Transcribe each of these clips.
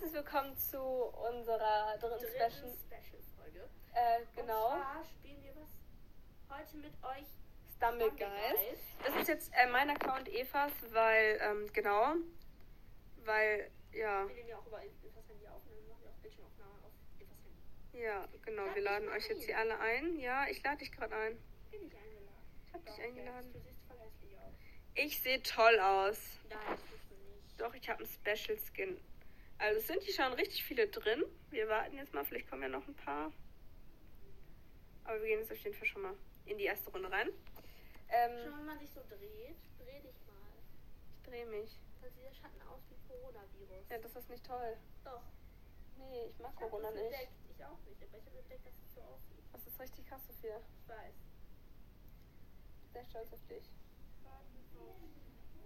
herzlich willkommen zu unserer dritten dritten Special. Special-Folge. Äh, genau. Und zwar spielen wir was heute mit euch. Stumblegeist. Das ist jetzt äh, mein Account Evas, weil, ähm, genau. Weil, ja. Wir nehmen ja auch über Evas Handy auf und dann machen wir auch Bildschirmaufnahmen auf Evas Handy. Ja, genau. Lad Wir laden euch jetzt hier alle ein. Ja, ich lade dich gerade ein. Bin ich eingeladen? Ich hab dich Doch, eingeladen. jetzt. Du siehst voll hässlich aus. Ich sehe toll aus. Nein, das du nicht. Doch, ich habe einen Special Skin. Also es sind hier schon richtig viele drin. Wir warten jetzt mal, vielleicht kommen ja noch ein paar. Aber wir gehen jetzt auf jeden Fall schon mal in die erste Runde rein. Schon Ähm, wenn man sich so dreht, dreh dich mal. ich drehe mich. Dann sieht der Schatten aus wie Coronavirus. Ja, das ist nicht toll. Doch. Nee, ich mag Ich hab Corona das nicht. entdeckt. Ich auch nicht, aber ich habe entdeckt, dass es so aussieht. Das ist richtig krass, Sophia. Ich weiß. Sehr stolz auf dich.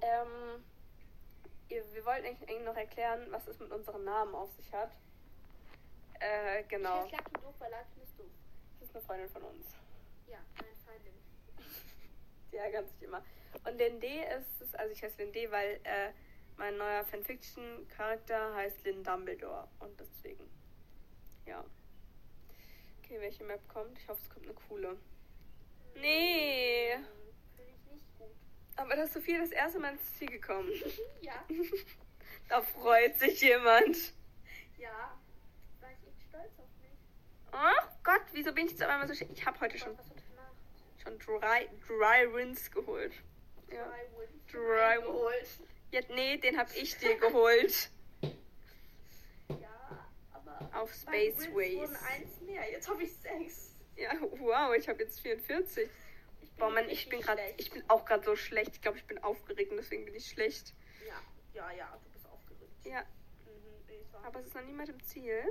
Ähm, ihr, wir wollten eigentlich noch erklären, was es mit unseren Namen auf sich hat. Äh, genau. Ich Lucky doof, weil Lucky ist doof. Das ist eine Freundin von uns. Ja, meine Feindin. Die ärgert sich immer. Und Linde ist es, also ich heiße Linde, weil äh, mein neuer Fanfiction-Charakter heißt Lynn Dumbledore. Und deswegen. Ja. Okay, welche Map kommt? Ich hoffe, es kommt eine coole. Nee. Hm, Finde ich nicht gut. Aber da ist Sophia das erste Mal ins Ziel gekommen. ja. da freut sich jemand. Ja. War ich echt stolz auf mich. Oh Gott, wieso bin ich jetzt auf einmal so schlecht? Ich habe heute schon, schon drei, drei Wins geholt. Ja. Wins. Drei geholt. ja. Nee, den habe ich dir geholt. Ja, aber. Auf meine Space Wins Ways. wurden eins mehr. Jetzt habe ich sechs. Ja, wow, ich habe jetzt 44. Ich bin Boah, Mann, ich bin gerade, ich bin auch gerade so schlecht. Ich glaube, ich bin aufgeregt und deswegen bin ich schlecht. Ja, ja, ja, du bist aufgeregt. Ja, Mhm, aber es ist noch niemand im Ziel.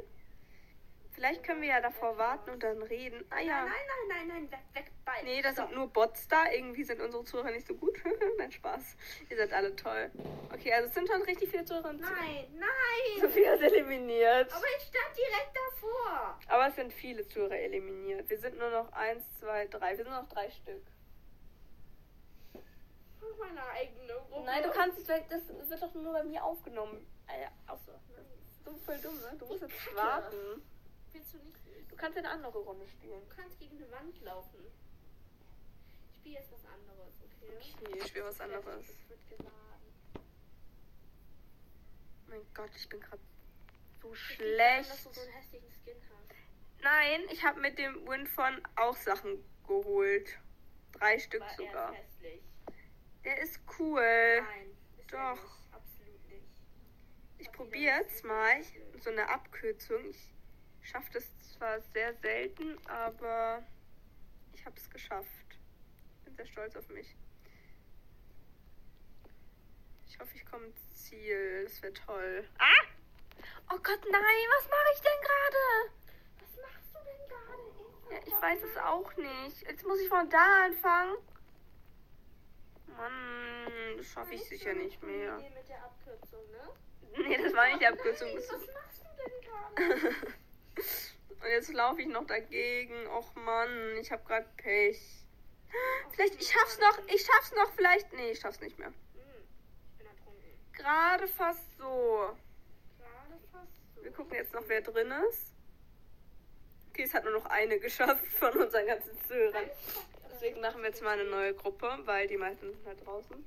Vielleicht können wir ja davor warten und dann reden. Ah ja. Nein, nein, nein, nein, nein, weg, weg, beide. Nee, das Stopp. sind nur Bots da. Irgendwie sind unsere Zuhörer nicht so gut. Nein, Spaß. Ihr seid alle toll. Okay, also es sind schon richtig viele Zuhörer. im Ziel. Nein, nein. Sophia ist eliminiert. Aber ich stand direkt davor. Aber es sind viele Zuhörer eliminiert. Wir sind nur noch eins, zwei, drei. Wir sind noch drei Stück. Meine eigene Gruppe. Nein, du kannst es weg. Das wird doch nur bei mir aufgenommen. Äh, auch so. Nein. Du bist voll dumm, ne? Du musst jetzt warten. Willst du nicht? Du kannst eine andere Runde spielen. Du kannst gegen eine Wand laufen. Ich spiele jetzt was anderes, okay? Okay, ich spiele was anderes. Es wird geladen. Mein Gott, ich bin gerade so liegt daran, Dass du schlecht. so einen hässlichen Skin hast. Nein, ich habe mit dem Win von auch Sachen geholt. Drei Stück Aber sogar. hässlich. Der ist cool. Nein, ist Doch. nicht. Absolut nicht. Ich probiere jetzt mal so eine Abkürzung. Ich schaffe das zwar sehr selten, aber ich habe es geschafft. Ich bin sehr stolz auf mich. Ich hoffe, ich komme ins Ziel. Das wäre toll. Ah! Oh Gott, nein, was mache ich denn gerade? Was machst du denn gerade? Ja, ich weiß es auch nicht. Jetzt muss ich von da anfangen. Mann, das schaffe ich sicher nicht mehr. Idee mit der Abkürzung, ne? Nee, das war nicht die Abkürzung. Nein, was machst du denn gerade? Und jetzt laufe ich noch dagegen. Och Mann, ich habe gerade Pech. Vielleicht, ich schaff's noch, ich schaff's noch, vielleicht. Nee, ich schaff's nicht mehr. Hm, ich bin ertrunken. Gerade fast so. Gerade fast so. Wir gucken jetzt noch, wer drin ist. Okay, es hat nur noch eine geschafft von unseren ganzen Zuhörern. Deswegen machen wir jetzt mal eine neue Gruppe, weil die meisten sind halt draußen.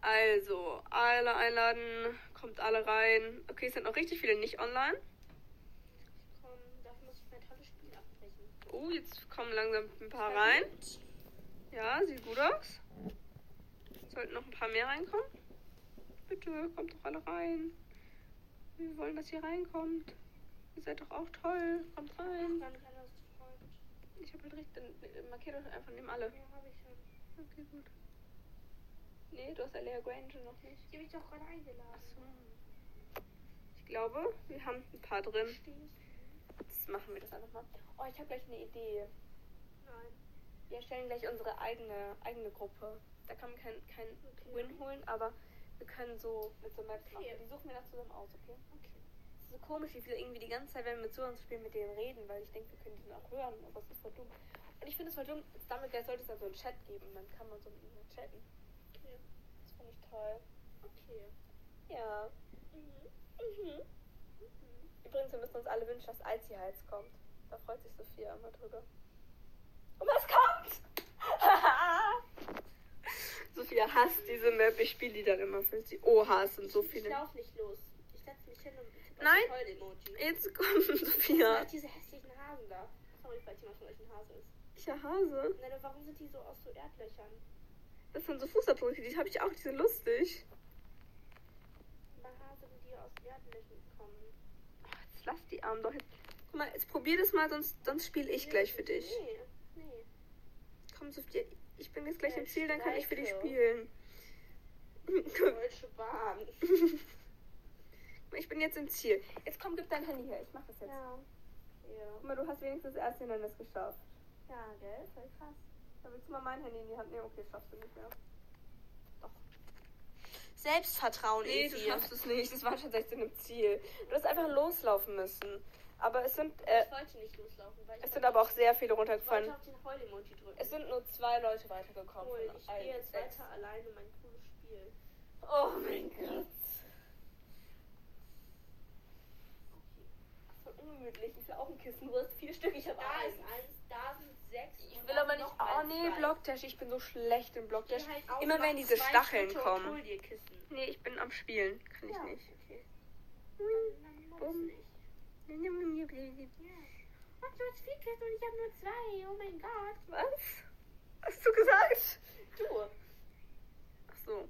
Also, alle einladen, kommt alle rein. Okay, es sind noch richtig viele nicht online. Komm, dafür muss ich mein tolles Spiel abbrechen. Oh, jetzt kommen langsam ein paar rein. Ja, sieht gut aus. Sollten noch ein paar mehr reinkommen. Bitte, kommt doch alle rein. Wir wollen, dass ihr reinkommt. Ihr seid doch auch toll. Kommt rein. Dann kann das Freund. Ich habe halt richtig, dann markiert doch einfach neben alle. Ja, habe ich schon. Okay, gut. Nee, du hast Alea Granger noch nicht. Die habe ich doch gerade eingeladen. Achso. Ich glaube, wir haben ein paar drin. Jetzt machen wir das einfach mal. Oh, ich habe gleich eine Idee. Nein. Wir erstellen gleich unsere eigene, eigene Gruppe. Da kann man kein, kein Okay. Win holen, aber wir können so mit so Maps Okay. machen. Die suchen wir dann zusammen aus, okay? Okay. Ist so komisch, wie wir irgendwie die ganze Zeit, wenn wir mit so uns spielen, mit denen reden, weil ich denke, wir können die auch hören, aber es ist voll dumm. Und ich finde es voll dumm, damit sollte es dann so einen Chat geben, dann kann man so mit ihnen chatten. Okay. Das finde ich toll. Okay. Ja. Mhm. Mhm. Übrigens, wir müssen uns alle wünschen, dass Alzi Heiz kommt. Da freut sich Sophia immer drüber. Und was kommt? Sophia hasst diese Map. Ich spiele die dann immer für sie. Oha, es sind so Ich viele. lauf nicht los. Ich setze mich hin und Nein. Jetzt kommt. Sophia. diese hässlichen Hasen da. Sorry, falls jemand von euch ein Hase ist. Ich ja Hase. Nein, warum sind die so aus so Erdlöchern? Das sind so Fußabdrücke, die habe ich auch. Die sind lustig. Bei Hasen, die aus Erdlöchern kommen. Ach, jetzt lass die Arme doch jetzt. Guck mal, jetzt probier das mal, sonst, sonst spiele ich gleich für dich. Nee, nee. Komm, Sophia. Ich bin jetzt gleich im Ja, Ziel, dann kann ich für dich spielen. Deutsche Bahn. Ich bin jetzt im Ziel. Jetzt komm, gib dein Handy her. Ich mach das jetzt. Ja. Ja. Guck mal, du hast wenigstens das erste Hindernis geschafft. Ja, gell? Voll krass. Da willst du mal mein Handy in die Hand nehmen? Okay, schaffst du nicht mehr. Doch. Selbstvertrauen, Nee, du schaffst es nicht. Das war schon 16 im Ziel. Du hast einfach loslaufen müssen. Aber es sind, äh, Ich wollte nicht loslaufen, weil ich es sind aber auch sehr viele ich wollte runtergefallen. auf den Heul-Emoji drücken. Es sind nur zwei Leute weitergekommen. von Ich allen gehe jetzt sechs. weiter alleine mein cooles Spiel. Oh mein Gott. Ungemütlich. Ich will auch ein Kissen. Du hast vier Stück, ich habe eins. eins, da sind sechs. Ich will aber nicht. Oh nee, zwei. Blockdash. Ich bin so schlecht im Blockdash. Halt Immer wenn diese Stacheln Schritte kommen. Nee, ich bin am Spielen. Kann ich ja, nicht. Okay. Dann, dann nicht. Ja. Und du hast vier Kissen und ich habe nur zwei. Oh mein Gott. Was? Hast du gesagt? Du. Ach so.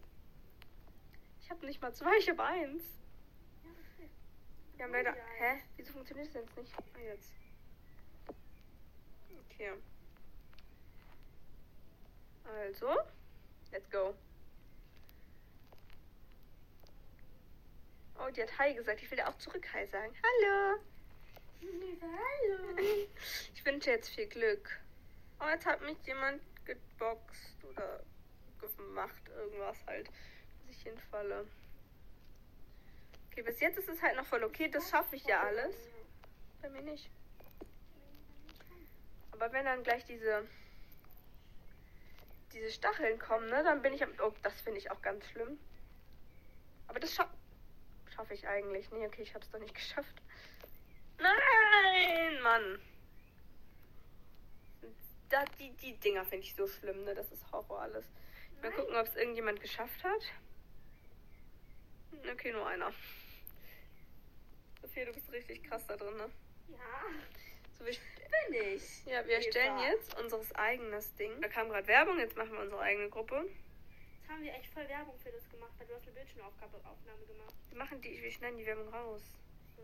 Ich habe nicht mal zwei, ich habe eins. Wir haben leider. Hä? Wieso funktioniert das denn jetzt nicht? Ah, jetzt. Okay. Also, let's go. Oh, die hat Hi gesagt. Ich will ja auch zurück Hi sagen. Hallo. Hallo. Ich wünsche jetzt viel Glück. Oh, jetzt hat mich jemand geboxt oder gemacht. Irgendwas halt, dass ich hinfalle. Okay, bis jetzt ist es halt noch voll okay. Das schaffe ich ja alles. Bei mir nicht. Aber wenn dann gleich diese diese Stacheln kommen, ne, dann bin ich am. Oh, das finde ich auch ganz schlimm. Aber das scha schaffe ich eigentlich. Nee, okay, ich habe es doch nicht geschafft. Nein, Mann. Da, die, die Dinger finde ich so schlimm, ne? Das ist Horror alles. Mal gucken, ob es irgendjemand geschafft hat. Okay, nur einer. Sophia, du bist richtig krass da drin, ne? Ja, So, wir, bin ich. ja, wir erstellen Eva. jetzt unseres eigenes Ding. Da kam gerade Werbung, jetzt machen wir unsere eigene Gruppe. Jetzt haben wir echt voll Werbung für das gemacht, weil du hast eine Bildschirmaufnahme Aufnahme gemacht. Wir machen die, wir schneiden die Werbung raus. So.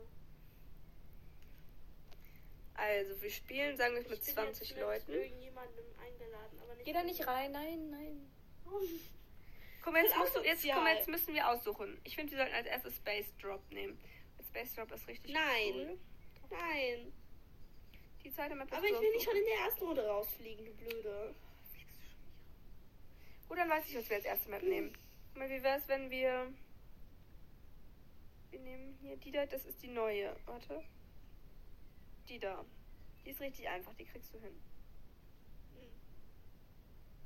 Also, wir spielen, sagen wir es Ich mit bin 20 jetzt mit Leuten. irgendjemandem eingeladen, aber nicht. Geh da nicht rein, nein, nein. Mal, jetzt, musst du, jetzt, mal, jetzt müssen wir aussuchen. Ich finde, wir sollten als erstes Space Drop nehmen. Space Drop ist richtig Nein. cool. Nein. Die zweite Map Aber ich will nicht schon in der ersten Runde rausfliegen, du Blöde. Gut, dann weiß ich, was wir als erste Map nehmen. Guck mal, wie wäre es, wenn wir... Wir nehmen hier die da, das ist die neue. Warte. Die da. Die ist richtig einfach, die kriegst du hin.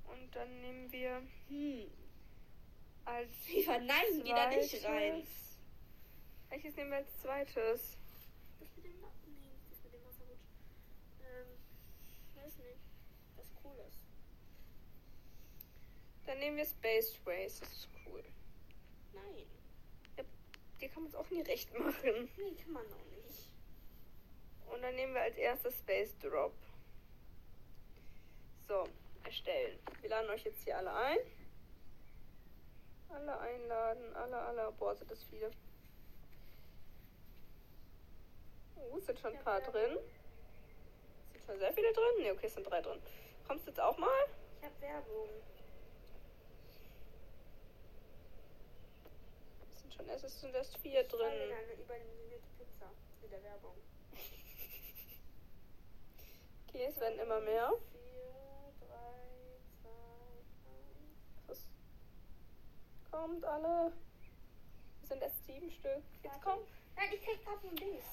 Und dann nehmen wir Hm. als Eva, nein, geh da nicht rein. Welches nehmen wir als zweites? Das mit dem Lappen, nee, das mit dem Wasserrutsch. Ähm, weiß nicht. Was cool ist. Dann nehmen wir Space Race, das ist cool. Nein. Die kann man es auch nie recht machen. Nee, kann man auch nicht. Und dann nehmen wir als erstes Space Drop. So, erstellen. Wir laden euch jetzt hier alle ein. Alle einladen, alle, alle. Boah, sind das viele. Es sind schon ein paar drin. Sind schon sehr viele drin? Ne, okay, es sind drei drin. Kommst du jetzt auch mal? Ich hab Werbung. Es sind schon erst, es sind erst vier Ich drin. eine überdimensionierte Pizza in der Werbung. Okay, es werden immer mehr. 4, 3, 2, 1. Was? Kommt alle. Es sind erst sieben Stück. Jetzt kommt. Nein, ich krieg grad ein Dings.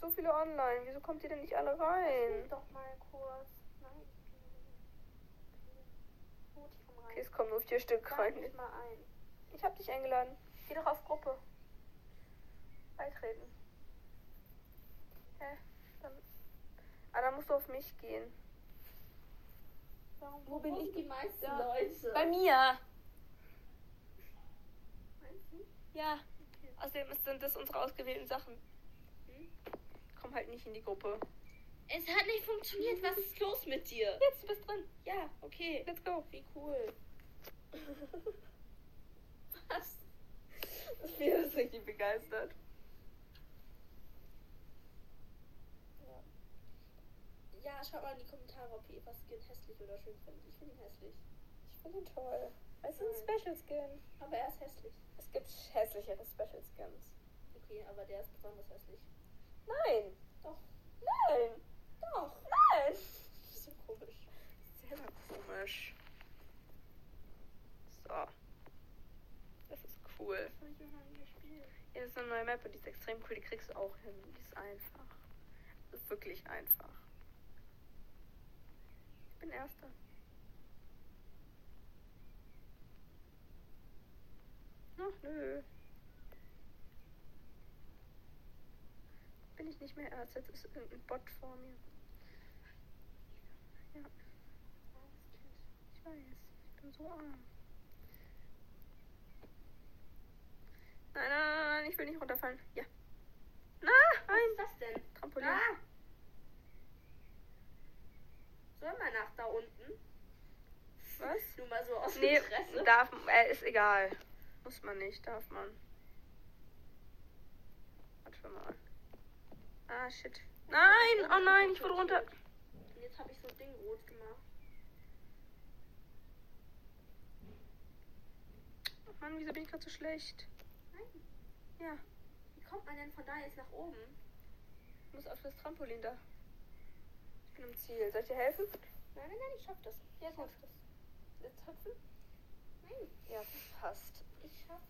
So viele online. Wieso kommt ihr denn nicht alle rein? Doch mal kurz. Nein. Okay. Gut, ich komm rein. Okay, es kommen nur vier Stück rein. mich mal ein. Ich hab dich eingeladen. Geh doch auf Gruppe. Beitreten. Hä? Dann... Ah, dann musst du auf mich gehen. Warum, Wo bin ich die meisten Leute? Bei mir. Meinst du? Ja. Okay. Außerdem sind das unsere ausgewählten Sachen. Hm? Komm halt nicht in die Gruppe. Es hat nicht funktioniert. Was ist los mit dir? Jetzt, du bist drin. Ja, okay. Let's go. Wie cool. Was? Ich bin jetzt richtig begeistert. Ja, schaut mal in die Kommentare, ob ihr Eva Skin hässlich oder schön findet. Ich finde ihn hässlich. Ich finde ihn toll. Es ist ein. Special Skin. Aber er ist hässlich. Es gibt hässlichere Special Skins. Okay, aber der ist besonders hässlich. Nein. Doch. Nein. Doch. Nein. Das ist so komisch. Sehr komisch. So. Das ist cool. Das ist eine neue Map und die ist extrem cool. Die kriegst du auch hin. Die ist einfach. Das ist wirklich einfach. Ich bin Erster. Ach nö. Nicht mehr Erster. Jetzt ist irgendein Bot vor mir. Ja, ich weiß. Ich bin so arm. Nein, nein, nein, nein, ich will nicht runterfallen. Ja. Nein, Was ist das denn? Trampolin. Ah! Soll man nach da unten? Was? Nur mal so aus Nee, Interesse. darf, äh, ist egal. Muss man nicht, darf man. Warte mal. Ah, shit. Nein, oh nein, ich wurde runter. Und jetzt habe ich so ein Ding rot gemacht. Oh Mann, wieso bin ich gerade so schlecht? Nein. Ja, Wie kommt man denn von da jetzt nach oben? ich muss auf das Trampolin da. Ich bin im Ziel. Soll ich dir helfen? Nein, nein, nein, ich schaff das. Ja, ich gut. das. Jetzt hüpfen? Nein, Ja, passt. ich schaff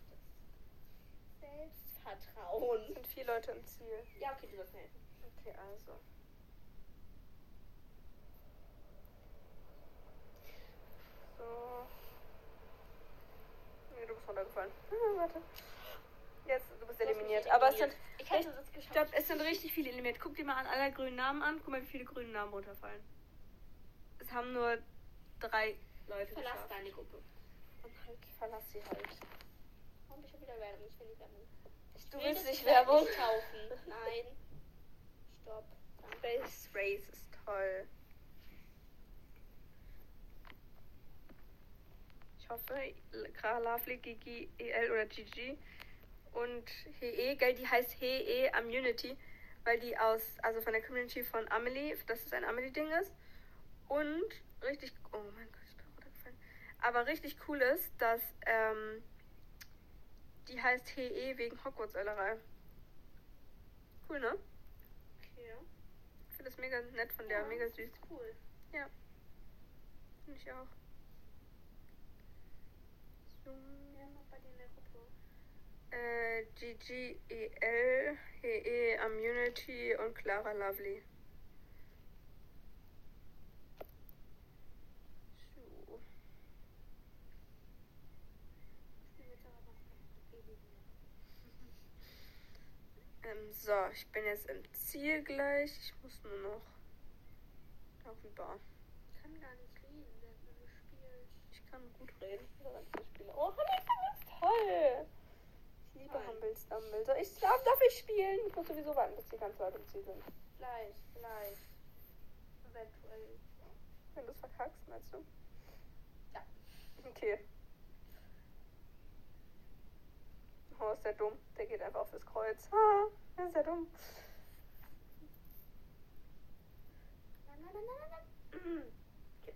das. Es Selbstvertrauen. sind vier Leute im Ziel. Ja, okay, du sollst helfen. Okay, also. So. Nee, du bist runtergefallen. Ah, warte. Jetzt, du bist Du eliminiert. Aber es sind. Ich hätte ich geschafft. glaube, es sind richtig viele eliminiert. Guck dir mal an alle grünen Namen an. Guck mal, wie viele grüne Namen runterfallen. Es haben nur drei Leute Verlass geschafft. deine Gruppe. Und halt, verlass sie halt. Warum schon wieder Werbung? Ich will nicht Werbung. Du will willst nicht Werbung? Nicht kaufen. Nein. Stopp. Space Race ist toll. Ich hoffe, Lovely, Gigi, EL oder GG und HE, gell, die heißt HE Immunity, weil die aus, also von der Community von Amelie, dass es ein Amelie-Ding ist. Und richtig, oh mein Gott, ich bin runtergefallen. Aber richtig cool ist, dass ähm, die heißt HE wegen Hogwarts-Ellerei. Cool, ne? Okay. Ich finde das mega nett von der, Ja, mega süß. Cool. Finde ich auch. So. Ist noch bei dir in der Gruppe? Äh, GGEL, HE Immunity und Clara Lovely. So. Ich bin jetzt aber noch eliminiert. Ähm, so, ich bin jetzt im Ziel gleich. Ich muss nur noch darüber. Ich kann gar nicht reden, während man spielt. Ich kann gut reden, während ich spiele. Oh, Humble ist toll! Ich liebe. Humble Stumble. So, ich darf, darf ich spielen? Ich muss sowieso warten, bis die ganzen Leute im Ziel sind. Gleich, gleich. Eventuell. Wenn du es verkackst, meinst du? Ja. Okay. Oh, ist der dumm. Der geht einfach fürs Kreuz. Ah, ist ja dumm. Okay.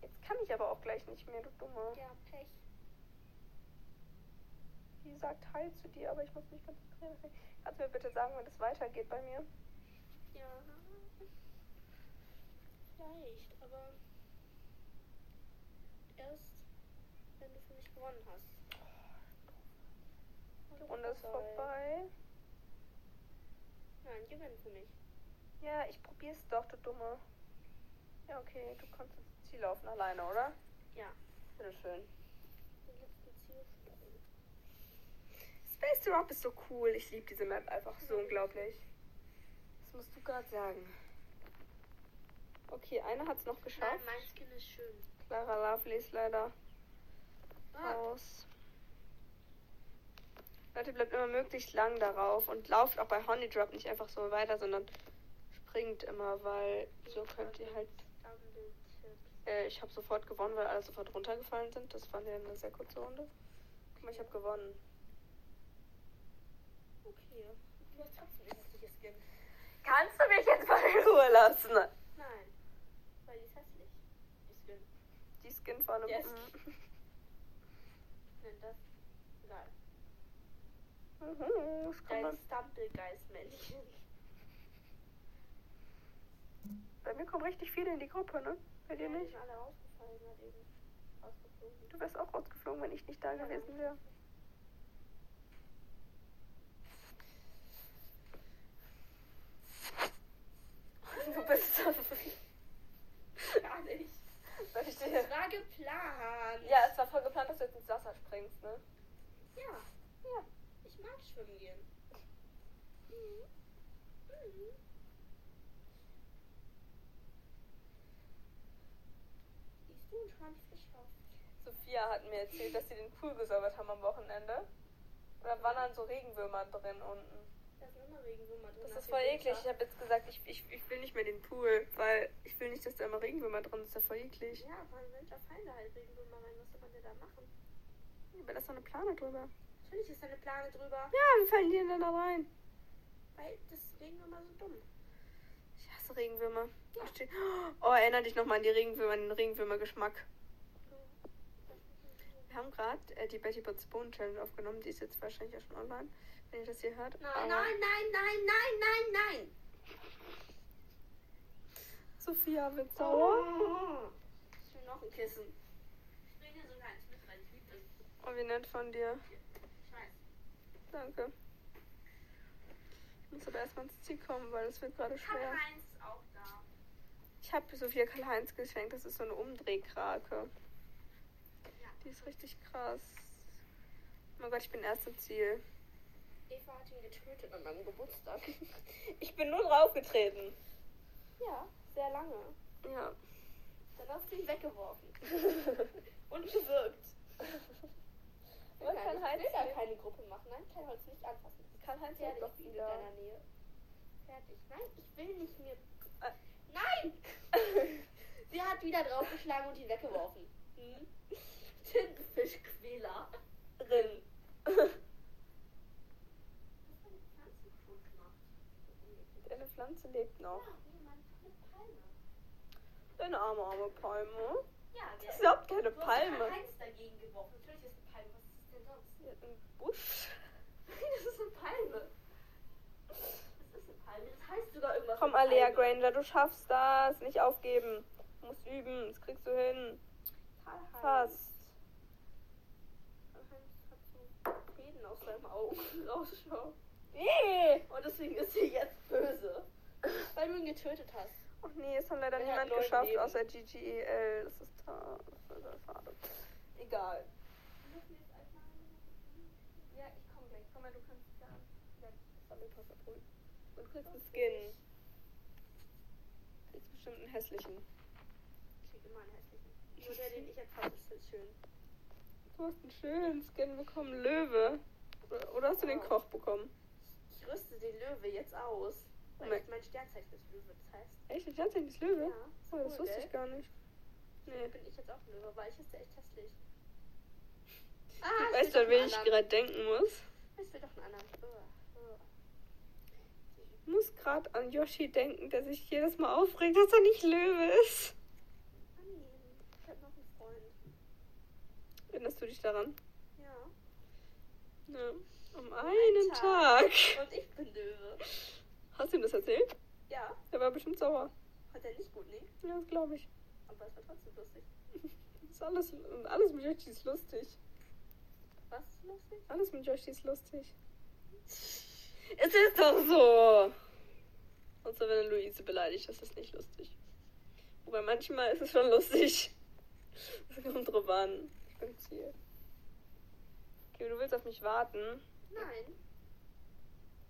Jetzt kann ich aber auch gleich nicht mehr, du Dumme. Ja, Pech. Die sagt Hi zu dir, aber ich muss mich konzentrieren. Kannst du mir bitte sagen, wenn es weitergeht bei mir? Ja. Vielleicht, aber erst, wenn du für mich gewonnen hast. Runde ist vorbei. Nein, gewinn für mich. Ja, ich probier's doch, du Dumme. Ja, okay, du kannst ins Ziel laufen alleine, oder? Ja. Bitteschön. Space Drop ist so cool. Ich liebe diese Map einfach so unglaublich. Das musst du gerade sagen. Okay, einer hat es noch Nein, geschafft. mein Skin ist schön. Clara Lovely ist leider Ah, raus. Leute, bleibt immer möglichst lang darauf und lauft auch bei Honey Drop nicht einfach so weiter, sondern springt immer, weil so könnt ihr halt. Äh, ich habe sofort gewonnen, weil alle sofort runtergefallen sind. Das war ja eine sehr kurze Runde. Guck mal, ich habe gewonnen. Okay. Du hast ein hässliches Skin. Kannst du mich jetzt mal in Ruhe lassen? Nein. Weil die ist hässlich. Die Skin. Die Skin vorne. Yes. Mhm. Nenn das. Mhm, das kann Dein man. Stumble-Geist-Männchen. Bei mir kommen richtig viele in die Gruppe, ne? Bei dir Ja, nicht? alle rausgefallen, hat eben. Rausgeflogen. Du wärst auch rausgeflogen, wenn ich nicht da Ja. gewesen wäre. Du bist so. Gar nicht. Ich Das war geplant. Ja, es war voll geplant, dass du jetzt ins Wasser springst, ne? Ja. Ja. Ich mag schwimmen gehen. Mhm. Mhm. Siehst du, und schon hab ich's geschafft. Sophia hat mir erzählt, dass sie den Pool gesäubert haben am Wochenende. Und da waren dann so Regenwürmer drin unten. Da sind immer Regenwürmer drin. Das ist voll eklig. Ich habe jetzt gesagt, ich, ich, ich will nicht mehr den Pool, weil ich will nicht, dass da immer Regenwürmer drin sind. Das ist ja voll eklig. Ja, aber im Winter fallen da halt Regenwürmer rein. Was soll man denn da machen? Aber da ist doch eine Plane drüber. Natürlich ist da eine Plane drüber. Ja, wie fallen die denn dann da rein? Weil das Regenwürmer so dumm. Ich hasse Regenwürmer. Ja. Oh, erinnere dich nochmal an die Regenwürmer, den Regenwürmer-Geschmack. Wir haben gerade äh, die Betty Bot Spoon Challenge aufgenommen. Die ist jetzt wahrscheinlich auch schon online, wenn ihr das hier hört. Nein, Aber nein, nein, nein, nein, nein, nein. Sophia wird sauer. Oh. Ich will noch ein Kissen. Ich bring dir sogar eins mit, weil ich liebe das. Oh, wie nett von dir. Ich weiß. Danke. Muss aber erstmal ins Ziel kommen, weil es wird gerade schwer. Karl-Heinz ist auch da. Ich habe Sophia Karl-Heinz geschenkt. Das ist so eine Umdrehkrake. Ja. Die ist richtig krass. Oh mein Gott, ich bin erst im Ziel. Eva hat ihn getötet an meinem Geburtstag. Ich bin nur draufgetreten. ja, sehr lange. Ja. Dann hast du ihn weggeworfen. Und gewirkt. Nein, Karl-Heinz ich will da keine Gruppe machen. Nein, kein Holz nicht anfassen. Karl-Heinz Fertig, lebt doch in deiner Nähe. Fertig. Nein, ich will nicht mehr. Äh. Nein! Sie hat wieder draufgeschlagen und ihn weggeworfen. Hm? Tintenfischquäler. Gemacht? Deine Pflanze lebt noch. Ja. Deine arme, arme Palme. Ja, Das ist überhaupt keine Palme. Karl-Heinz dagegen geworfen. Natürlich ist eine Palme. Hat einen Busch. Das ist eine Palme. Das ist eine Palme. Das heißt sogar irgendwas. Komm, Alea. Granger, du schaffst das. Nicht aufgeben. Du musst üben. Das kriegst du hin. Fast. Karl-Heinz hat so Fäden aus seinem Auge rausschauen. Nee. Und deswegen ist sie jetzt böse. Weil du ihn getötet hast. Ach nee, es hat leider Er hat niemand geschafft, Leben. außer GGEL. Das ist da. Das ist schade. Egal. Ja, ich komm gleich. Komm mal, du kannst da dein Sammelpass abholen. Und kriegst einen Skin. Kriegst bestimmt einen hässlichen. Ich krieg immer einen hässlichen. Nur der, den ich jetzt habe, ist jetzt schön. Du hast einen schönen Skin bekommen, Löwe. Oder, oder hast du den Oh. Koch bekommen? Ich rüste den Löwe jetzt aus. Weil ich mein Sternzeichen ist Löwe. Das heißt, Echt? Ich hatte nicht Löwe? Ja, oh, das cool, wusste gell? ich gar nicht. Nee. bin ich jetzt auch Löwe, weil ich ist ja echt hässlich. Ah, Du weißt schon, doch wen ich gerade denken muss. Ich will doch einen anderen. Ich muss gerade an Yoshi denken, der sich jedes Mal aufregt, dass er nicht Löwe ist. Ich hab noch einen Freund. Erinnerst du dich daran? Ja. Ja. Um einen Tag. Und ich bin Löwe. Hast du ihm das erzählt? Ja. Der war bestimmt sauer. Hat er nicht gut, nee. Ja, das glaube ich. Aber es war trotzdem lustig. Das ist alles, alles mit Yoshi ist lustig. Was ist lustig? Alles mit Yoshi ist lustig. Es ist doch so. Und so, wenn Luise beleidigt, das ist nicht lustig. Wobei manchmal ist es schon lustig. Es kommt drauf an. Ich bin Ziel. Okay, du willst auf mich warten. Nein,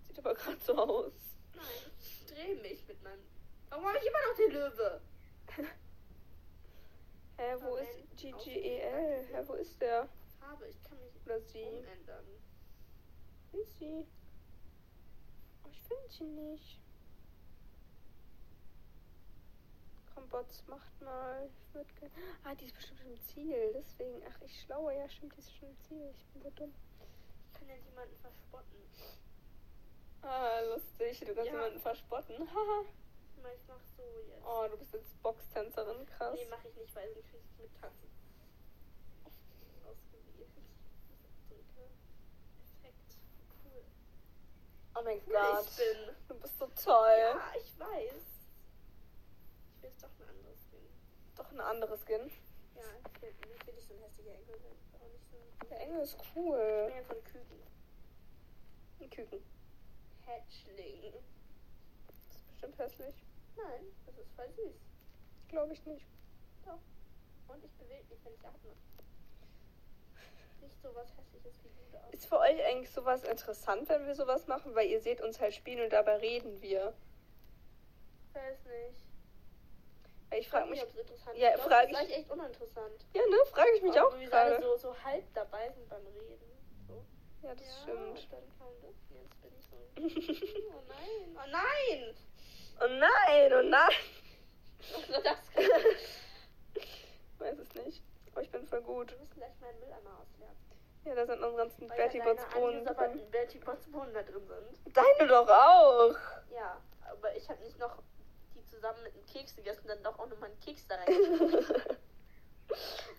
Sieht aber gerade so aus. nein. Ich dreh mich mit meinem. Warum habe ich immer noch den Löwe? Hä, wo ist GGEL? Hä, wo ist der? Farbe, ich kann mich Oder sie? umändern. Wo ist sie? Ich finde sie nicht. Komm, Bots, macht mal. Ich ah, die ist bestimmt im Ziel. Deswegen, ach, ich schlaue. Ja, stimmt, die ist schon im Ziel. Ich bin so dumm. Ich kann ja jemanden verspotten. Ah, lustig. Du kannst Ja. jemanden verspotten. Haha. Ich mach so jetzt. oh, du bist jetzt Boxtänzerin. Krass. Nee, mach ich nicht, weil sonst krieg ich mit Tanzen. Oh mein Gott. ich bin. Du bist so toll. Ja, ich weiß. Ich will doch ein anderes Ding. Doch ein anderes Skin. Ja, ich will, ich will nicht so ein hässlicher Engel sein. Ich auch nicht so ein Der Engel ist Ich cool. bin ja von Küken. Ein Küken. Hatchling. Das ist bestimmt hässlich. Nein, das ist voll süß. Glaube ich nicht. Und ich bewege mich, wenn ich atme. Nicht so was hässliches wie du da. Ist für euch eigentlich sowas interessant, wenn wir sowas machen? Weil ihr seht uns halt spielen und dabei reden wir. weiß nicht. Weil ich frage mich. ob es interessant Ja, ist. Ich glaub, frag das ist ich- eigentlich echt uninteressant. Ja, ne? Frage ich mich Aber auch wie gerade. so, so halb dabei sind beim Reden. So. Ja, das ja, stimmt. Dann kam das. Jetzt bin ich so. Oh nein. Oh nein. Oh nein, oh nein. Was war das? Weiß es nicht. Aber ich bin voll gut. Wir müssen gleich meinen Mülleimer ausleeren. Ja, da sind unsere ganzen Weil ja Bots Bohnen drin. Betty Bots Bohnen da drin sind. Deine doch auch. Ja, aber ich habe nicht noch die zusammen mit einem Keks gegessen, dann doch auch noch mal einen Keks da rein.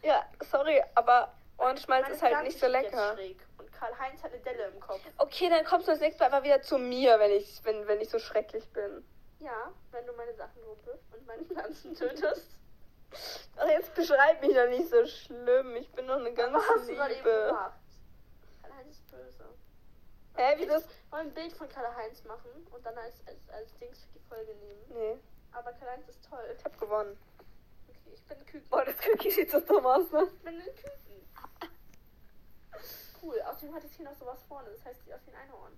ja, sorry, aber Ohrenschmalz ist halt nicht so lecker. Und Karl-Heinz hat eine Delle im Kopf. Okay, dann kommst du das nächste Mal einfach wieder zu mir, wenn ich, wenn, wenn ich so schrecklich bin. Ja, wenn du meine Sachen rumpelst und meine Pflanzen tötest. Ach, jetzt beschreib mich doch nicht so schlimm. Ich bin doch eine ganz Was hast du gerade eben liebe. gemacht? Karl-Heinz ist böse. Hä, wie das? Wollen ein Bild von Karl-Heinz machen und dann als, als, als Dings für die Folge nehmen. Nee, Aber Karl-Heinz ist toll. ich hab gewonnen. Okay, ich bin ein Küken. Boah, das Cookie sieht so dumm aus, ne? Ich bin ein Küken. Cool, außerdem hat es hier noch sowas vorne, das heißt, sieht aus wie ein Einhorn.